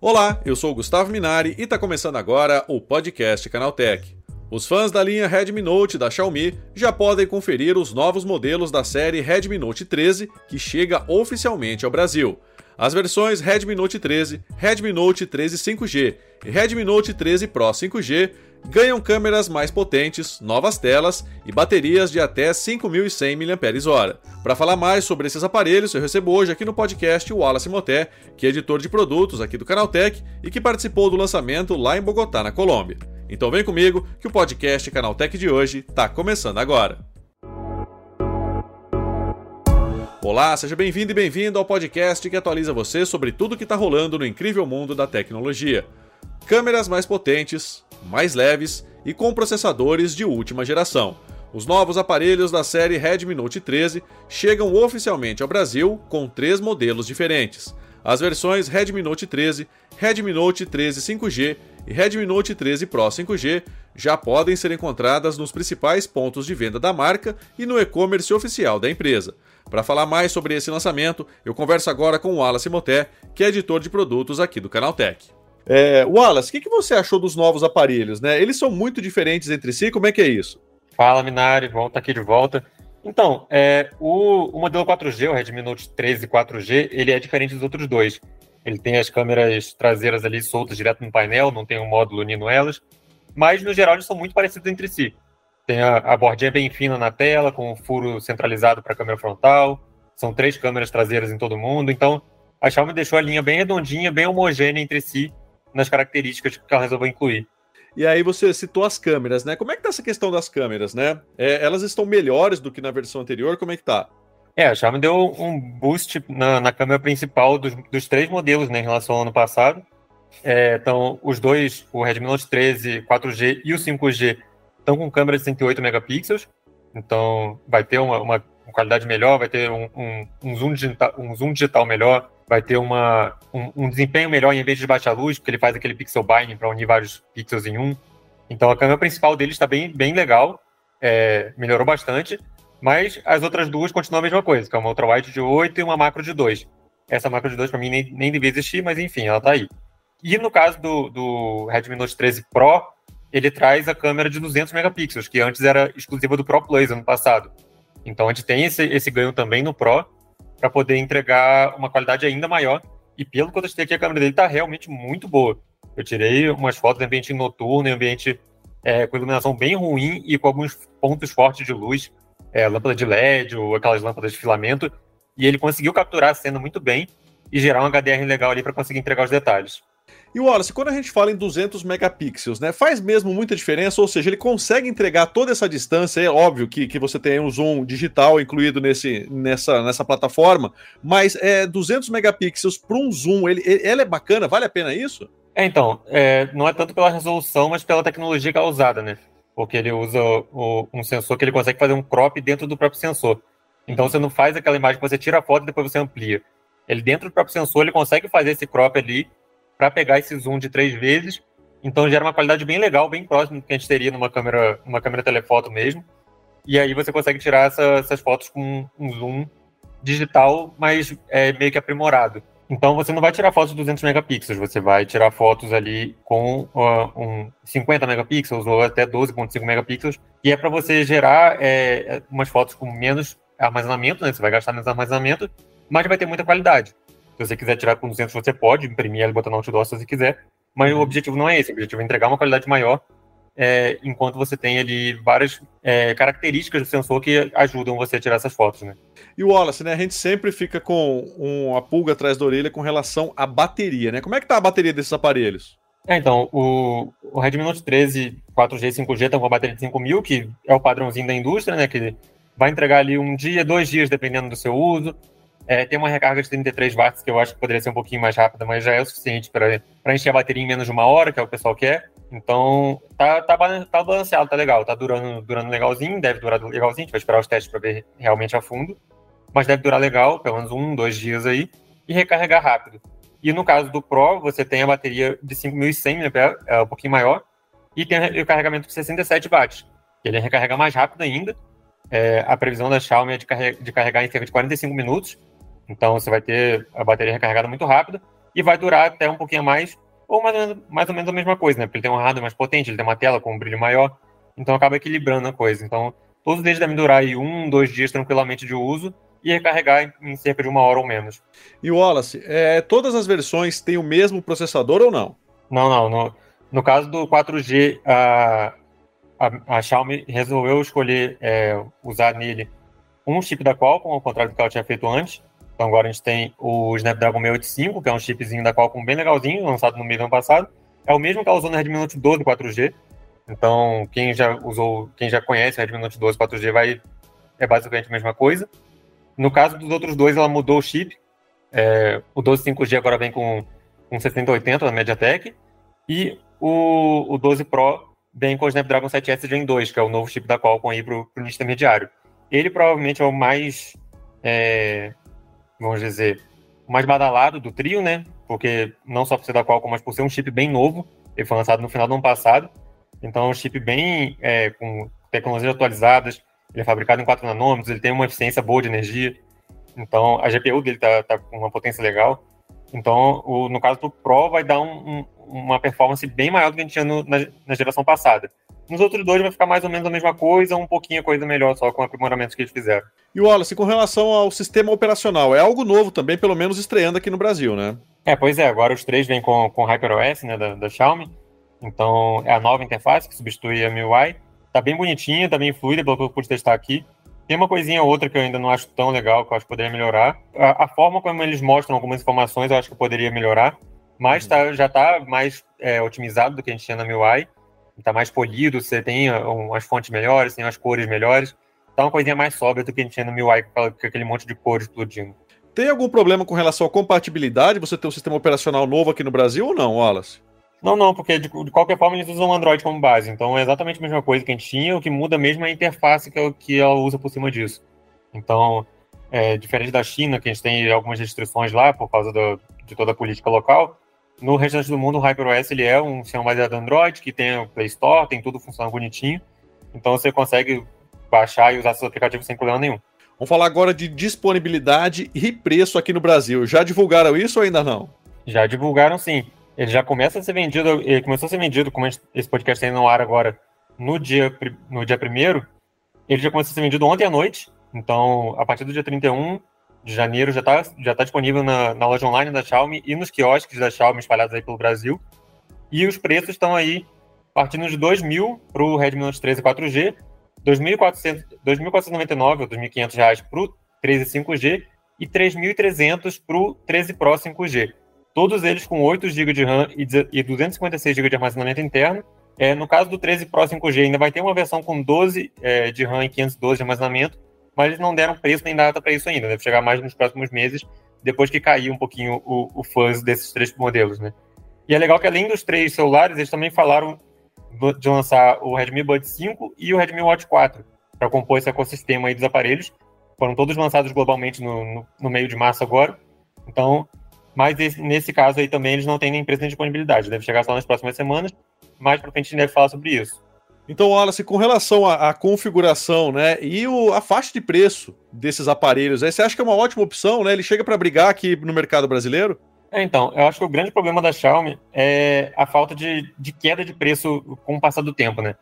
Olá, eu sou o Gustavo Minari e está começando agora o podcast Canaltech. Os fãs da linha Redmi Note da Xiaomi já podem conferir os novos modelos da série Redmi Note 13 que chega oficialmente ao Brasil. As versões Redmi Note 13, Redmi Note 13 5G e Redmi Note 13 Pro 5G ganham câmeras mais potentes, novas telas e baterias de até 5.100 mAh. Para falar mais sobre esses aparelhos, eu recebo hoje aqui no podcast o Wallace Moté, que é editor de produtos aqui do Canaltech e que participou do lançamento lá em Bogotá, na Colômbia. Então vem comigo que o podcast Canaltech de hoje está começando agora. Olá, seja bem-vindo e bem-vindo ao podcast que atualiza você sobre tudo que está rolando no incrível mundo da tecnologia. Câmeras mais potentes, mais leves e com processadores de última geração. Os novos aparelhos da série Redmi Note 13 chegam oficialmente ao Brasil com três modelos diferentes. As versões Redmi Note 13, Redmi Note 13 5G e Redmi Note 13 Pro 5G já podem ser encontradas nos principais pontos de venda da marca e no e-commerce oficial da empresa. Para falar mais sobre esse lançamento, eu converso agora com o Wallace Moté, que é editor de produtos aqui do Canaltech. É, Wallace, o que, que você achou dos novos aparelhos? Né? Eles são muito diferentes entre si, como é que é isso? Fala, Minari, bom estar aqui de volta. Então, é, o, o, modelo 4G, o Redmi Note 13 4G, ele é diferente dos outros dois. Ele tem as câmeras traseiras ali soltas direto no painel, não tem um módulo unindo elas, mas no geral eles são muito parecidos entre si. Tem a, a bordinha bem fina na tela, com o um furo centralizado para a câmera frontal, são três câmeras traseiras em todo mundo, então a Xiaomi deixou a linha bem redondinha, bem homogênea entre si, nas características que ela resolveu incluir. E aí você citou as câmeras, né? Como é que tá essa questão das câmeras, né? É, elas estão melhores do que na versão anterior? Como é que tá? É, a Xiaomi deu um boost na, na câmera principal dos, dos, três modelos, né, em relação ao ano passado. É, então, os dois, o Redmi Note 13 4G e o 5G, estão com câmera de 108 megapixels. Então, vai ter uma, uma qualidade melhor, vai ter um, um, um, zoom, digital, um zoom digital melhor, vai ter uma, um, um, desempenho melhor em vez de baixa luz, porque ele faz aquele pixel binding para unir vários pixels em um. Então a câmera principal dele está bem, bem legal, é, melhorou bastante, mas as outras duas continuam a mesma coisa, que é uma ultrawide de 8 e uma macro de 2. Essa macro de 2 para mim nem, nem devia existir, mas enfim, ela está aí. E no caso do, do Redmi Note 13 Pro, ele traz a câmera de 200 megapixels, que antes era exclusiva do Pro Plus ano passado. Então a gente tem esse, esse ganho também no Pro, para poder entregar uma qualidade ainda maior. E pelo que eu testei aqui, a câmera dele está realmente muito boa. Eu tirei umas fotos em ambiente noturno, em ambiente é, com iluminação bem ruim e com alguns pontos fortes de luz, é, lâmpada de LED ou aquelas lâmpadas de filamento. E ele conseguiu capturar a cena muito bem e gerar um HDR legal ali para conseguir entregar os detalhes. E o Wallace, quando a gente fala em 200 megapixels, né, faz mesmo muita diferença? Ou seja, ele consegue entregar toda essa distância? É óbvio que, que você tem um zoom digital incluído nesse, nessa, nessa plataforma, mas é 200 megapixels para um zoom, ele, ele é bacana? Vale a pena isso? É, então, é, não é tanto pela resolução, mas pela tecnologia que é usada, né? Porque ele usa o, um sensor que ele consegue fazer um crop dentro do próprio sensor. Então você não faz aquela imagem que você tira a foto e depois você amplia. Ele dentro do próprio sensor ele consegue fazer esse crop ali para pegar esse zoom de três vezes. Então gera uma qualidade bem legal, bem próximo do que a gente teria numa câmera, numa câmera telefoto mesmo. E aí você consegue tirar essa, essas fotos com um zoom digital, mas é meio que aprimorado. Então você não vai tirar fotos de 200 megapixels, você vai tirar fotos ali com uh, um 50 megapixels ou até 12.5 megapixels, e é para você gerar é, umas fotos com menos armazenamento, né? Você vai gastar menos armazenamento, mas vai ter muita qualidade. Se você quiser tirar com 200, você pode imprimir ela e botar no outdoor se você quiser. Mas uhum. o objetivo não é esse. O objetivo é entregar uma qualidade maior, é, enquanto você tem ali várias é, características do sensor que ajudam você a tirar essas fotos, né? E o Wallace, né? A gente sempre fica com uma pulga atrás da orelha com relação à bateria, né? Como é que tá a bateria desses aparelhos? É, então, o, o Redmi Note 13 4G e 5G estão com uma bateria de 5000, que é o padrãozinho da indústria, né? Que vai entregar ali um dia, dois dias, dependendo do seu uso. É, tem uma recarga de 33 watts que eu acho que poderia ser um pouquinho mais rápida, mas já é o suficiente para encher a bateria em menos de uma hora, que é o que o pessoal quer. Então, tá, tá, tá balanceado, tá legal, tá durando, durando legalzinho, deve durar legalzinho, a gente vai esperar os testes para ver realmente a fundo, mas deve durar legal, pelo menos um, dois dias aí, e recarregar rápido. E no caso do Pro, você tem a bateria de 5.100 mAh, é um pouquinho maior, e tem o carregamento de 67 watts. Ele recarrega mais rápido ainda, é, a previsão da Xiaomi é de, carregar, de carregar em cerca de 45 minutos. Então você vai ter a bateria recarregada muito rápida e vai durar até um pouquinho mais, ou mais ou menos, mais ou menos a mesma coisa, né? Porque ele tem um hardware mais potente, ele tem uma tela com um brilho maior, então acaba equilibrando a coisa. Então todos eles devem durar aí um, dois dias tranquilamente de uso e recarregar em, em cerca de uma hora ou menos. E Wallace, é, todas as versões têm o mesmo processador ou não? Não, não. No, no caso do 4G, a, a, a Xiaomi resolveu escolher é, usar nele um chip da Qualcomm, ao contrário do que ela tinha feito antes. Então agora a gente tem o Snapdragon 685, que é um chipzinho da Qualcomm bem legalzinho, lançado no meio do ano passado. É o mesmo que ela usou no Redmi Note 12 4G. Então, quem já usou, quem já conhece o Redmi Note 12 4G vai é basicamente a mesma coisa. No caso dos outros dois, ela mudou o chip. É, o 12 5G agora vem com, com 7080 da MediaTek. E o, o 12 Pro vem com o Snapdragon 7S Gen 2, que é o novo chip da Qualcomm aí para o intermediário. Ele provavelmente é o mais, é, vamos dizer, o mais badalado do trio, né? Porque não só por ser da Qualcomm, mas por ser um chip bem novo. Ele foi lançado no final do ano passado. Então é um chip bem é, com tecnologias atualizadas, ele é fabricado em 4 nanômetros, ele tem uma eficiência boa de energia. Então, a GPU dele tá, tá com uma potência legal. Então, o, no caso do Pro, vai dar um, um, uma performance bem maior do que a gente tinha no, na, na, geração passada. Nos outros dois vai ficar mais ou menos a mesma coisa, um pouquinho a coisa melhor só com aprimoramentos que eles fizeram. E Wallace, com relação ao sistema operacional, é algo novo também, pelo menos estreando aqui no Brasil, né? É, pois é, agora os três vêm com, com HyperOS, né, da, da Xiaomi. Então, é a nova interface que substitui a MIUI. Tá bem bonitinha, tá bem fluida, pelo que eu pude testar aqui. Tem uma coisinha ou outra que eu ainda não acho tão legal, que eu acho que poderia melhorar. A, a forma como eles mostram algumas informações, eu acho que poderia melhorar. Mas tá, já está mais é, otimizado do que a gente tinha na MIUI. Está mais polido, você tem umas fontes melhores, tem umas cores melhores. Tá uma coisinha mais sóbria do que a gente tinha no MIUI, com aquele monte de cores explodindo. Tem algum problema com relação à compatibilidade? Você ter um sistema operacional novo aqui no Brasil ou não, Wallace? Não, não, porque de, de, qualquer forma eles usam o Android como base. Então é exatamente a mesma coisa que a gente tinha, o que muda mesmo é a interface que, que ela usa por cima disso. Então, é, diferente da China, que a gente tem algumas restrições lá por causa do, de toda a política local, no restante do mundo o HyperOS ele é um sistema baseado no Android, que tem o Play Store, tem tudo funcionando bonitinho. Então você consegue baixar e usar seus aplicativos sem problema nenhum. Vamos falar agora de disponibilidade e preço aqui no Brasil. Já divulgaram isso ou ainda não? Já divulgaram sim. Ele já começa a ser vendido, ele começou a ser vendido, como esse podcast está no ar agora, no dia, no dia primeiro, ele já começou a ser vendido ontem à noite, então a partir do dia 31 de janeiro já está já tá disponível na, na loja online da Xiaomi e nos quiosques da Xiaomi espalhados aí pelo Brasil. E os preços estão aí partindo de 2.000 para o Redmi Note 13 4G, 2.499 ou 2.500 reais para o 13 5G e 3.300 para o 13 Pro 5G todos eles com 8 GB de RAM e 256 GB de armazenamento interno. É, no caso do 13 Pro 5G, ainda vai ter uma versão com 12 é, de RAM e 512 de armazenamento, mas eles não deram preço nem data para isso ainda. Deve chegar mais nos próximos meses, depois que cair um pouquinho o, o fuzz desses três modelos, né? E é legal que além dos três celulares, eles também falaram de lançar o Redmi Buds 5 e o Redmi Watch 4 para compor esse ecossistema aí dos aparelhos. Foram todos lançados globalmente no, no, no meio de março agora. Então, mas esse, nesse caso aí também eles não têm nem preço nem disponibilidade. Deve chegar só nas próximas semanas. Mais para frente a gente deve falar sobre isso. Então, Wallace, com relação à, configuração, né, e o, a faixa de preço desses aparelhos, aí você acha que é uma ótima opção, né? Ele chega para brigar aqui no mercado brasileiro? É, então, eu acho que o grande problema da Xiaomi é a falta de, de queda de preço com o passar do tempo, né?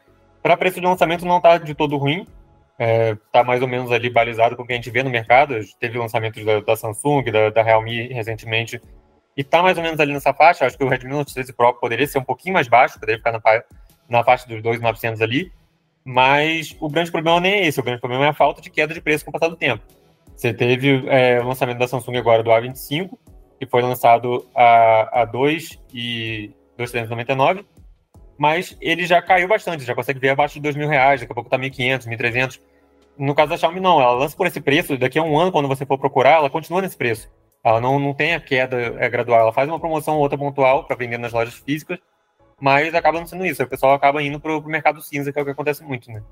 Para preço de lançamento não está de todo ruim, está é, mais ou menos ali balizado com o que a gente vê no mercado. Teve lançamentos da, da Samsung, da, da, Realme recentemente, e está mais ou menos ali nessa faixa. Acho que o Redmi Note 13 Pro poderia ser um pouquinho mais baixo, poderia ficar na, na faixa dos 2.900 ali, mas o grande problema nem é esse, o grande problema é a falta de queda de preço com o passar do tempo. Você teve é, o lançamento da Samsung agora do A25, que foi lançado a, a 2 e 2.399, mas ele já caiu bastante, já consegue ver abaixo de 2 mil reais, daqui a pouco tá 1.500, 1.300. No caso da Xiaomi, não. Ela lança por esse preço. Daqui a um ano, quando você for procurar, ela continua nesse preço. Ela não, não tem a queda é, gradual. Ela faz uma promoção ou outra pontual para vender nas lojas físicas, mas acaba não sendo isso. O pessoal acaba indo para o mercado cinza, que é o que acontece muito, né?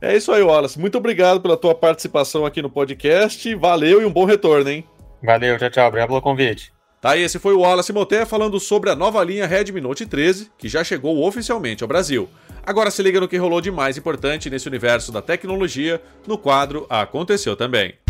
É isso aí, Wallace. Muito obrigado pela tua participação aqui no podcast. Valeu e um bom retorno, hein? Valeu, tchau, tchau. Obrigado pelo convite. Tá, esse foi o Wallace Moté falando sobre a nova linha Redmi Note 13, que já chegou oficialmente ao Brasil. Agora se liga no que rolou de mais importante nesse universo da tecnologia no quadro Aconteceu Também.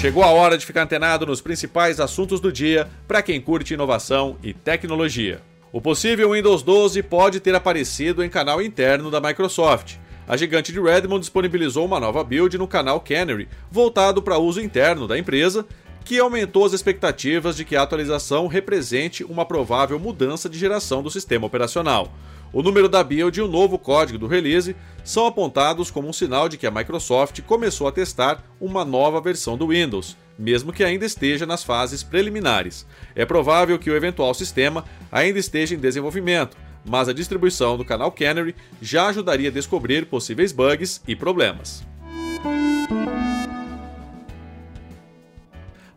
Chegou a hora de ficar antenado nos principais assuntos do dia para quem curte inovação e tecnologia. O possível Windows 12 pode ter aparecido em canal interno da Microsoft a gigante de Redmond disponibilizou uma nova build no canal Canary, voltado para uso interno da empresa, que aumentou as expectativas de que a atualização represente uma provável mudança de geração do sistema operacional. O número da build e o novo código do release são apontados como um sinal de que a Microsoft começou a testar uma nova versão do Windows, mesmo que ainda esteja nas fases preliminares. É provável que o eventual sistema ainda esteja em desenvolvimento, mas a distribuição do canal Canary já ajudaria a descobrir possíveis bugs e problemas.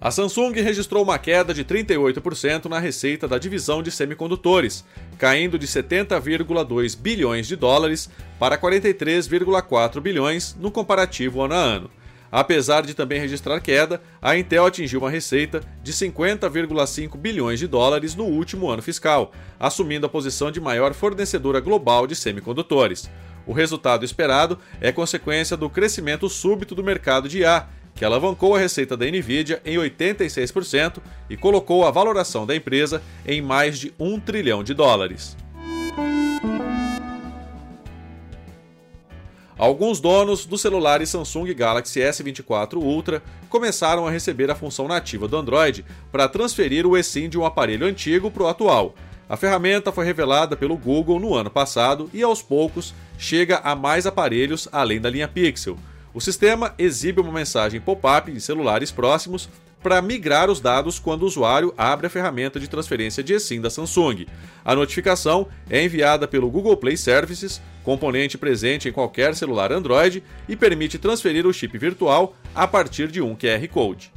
A Samsung registrou uma queda de 38% na receita da divisão de semicondutores, caindo de 70,2 bilhões de dólares para 43,4 bilhões no comparativo ano a ano. Apesar de também registrar queda, a Intel atingiu uma receita de 50,5 bilhões de dólares no último ano fiscal, assumindo a posição de maior fornecedora global de semicondutores. O resultado esperado é consequência do crescimento súbito do mercado de IA, que alavancou a receita da Nvidia em 86% e colocou a valoração da empresa em mais de 1 trilhão de dólares. Alguns donos dos celulares Samsung Galaxy S24 Ultra começaram a receber a função nativa do Android para transferir o eSIM de um aparelho antigo para o atual. A ferramenta foi revelada pelo Google no ano passado e, aos poucos, chega a mais aparelhos além da linha Pixel. O sistema exibe uma mensagem pop-up em celulares próximos para migrar os dados quando o usuário abre a ferramenta de transferência de eSIM da Samsung. A notificação é enviada pelo Google Play Services, componente presente em qualquer celular Android, e permite transferir o chip virtual a partir de um QR Code.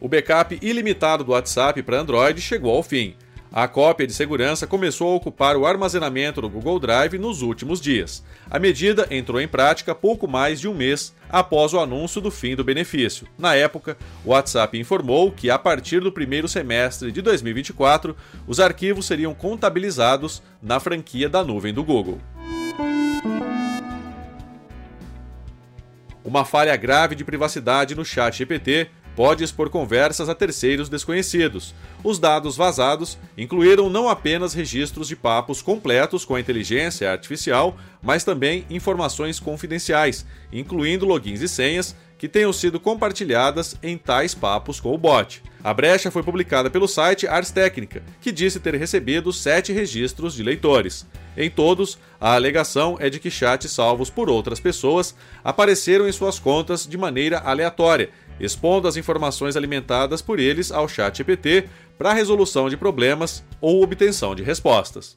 O backup ilimitado do WhatsApp para Android chegou ao fim. A cópia de segurança começou a ocupar o armazenamento do Google Drive nos últimos dias. A medida entrou em prática pouco mais de um mês após o anúncio do fim do benefício. Na época, o WhatsApp informou que, a partir do primeiro semestre de 2024, os arquivos seriam contabilizados na franquia da nuvem do Google. Uma falha grave de privacidade no chat GPT pode expor conversas a terceiros desconhecidos. Os dados vazados incluíram não apenas registros de papos completos com a inteligência artificial, mas também informações confidenciais, incluindo logins e senhas que tenham sido compartilhadas em tais papos com o bot. A brecha foi publicada pelo site Ars Technica, que disse ter recebido sete registros de leitores. Em todos, a alegação é de que chats salvos por outras pessoas apareceram em suas contas de maneira aleatória expondo as informações alimentadas por eles ao chat GPT para resolução de problemas ou obtenção de respostas.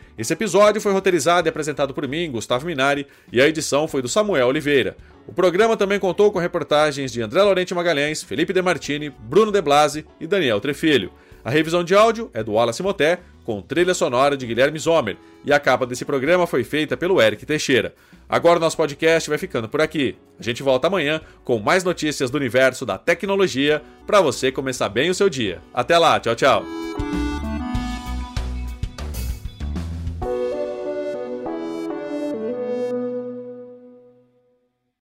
Esse episódio foi roteirizado e apresentado por mim, Gustavo Minari, e a edição foi do Samuel Oliveira. O programa também contou com reportagens de André Lorente Magalhães, Felipe De Martini, Bruno De Blasi e Daniel Trefilho. A revisão de áudio é do Wallace Moté, com trilha sonora de Guilherme Zomer, e a capa desse programa foi feita pelo Eric Teixeira. Agora o nosso podcast vai ficando por aqui. A gente volta amanhã com mais notícias do universo da tecnologia para você começar bem o seu dia. Até lá, tchau, tchau.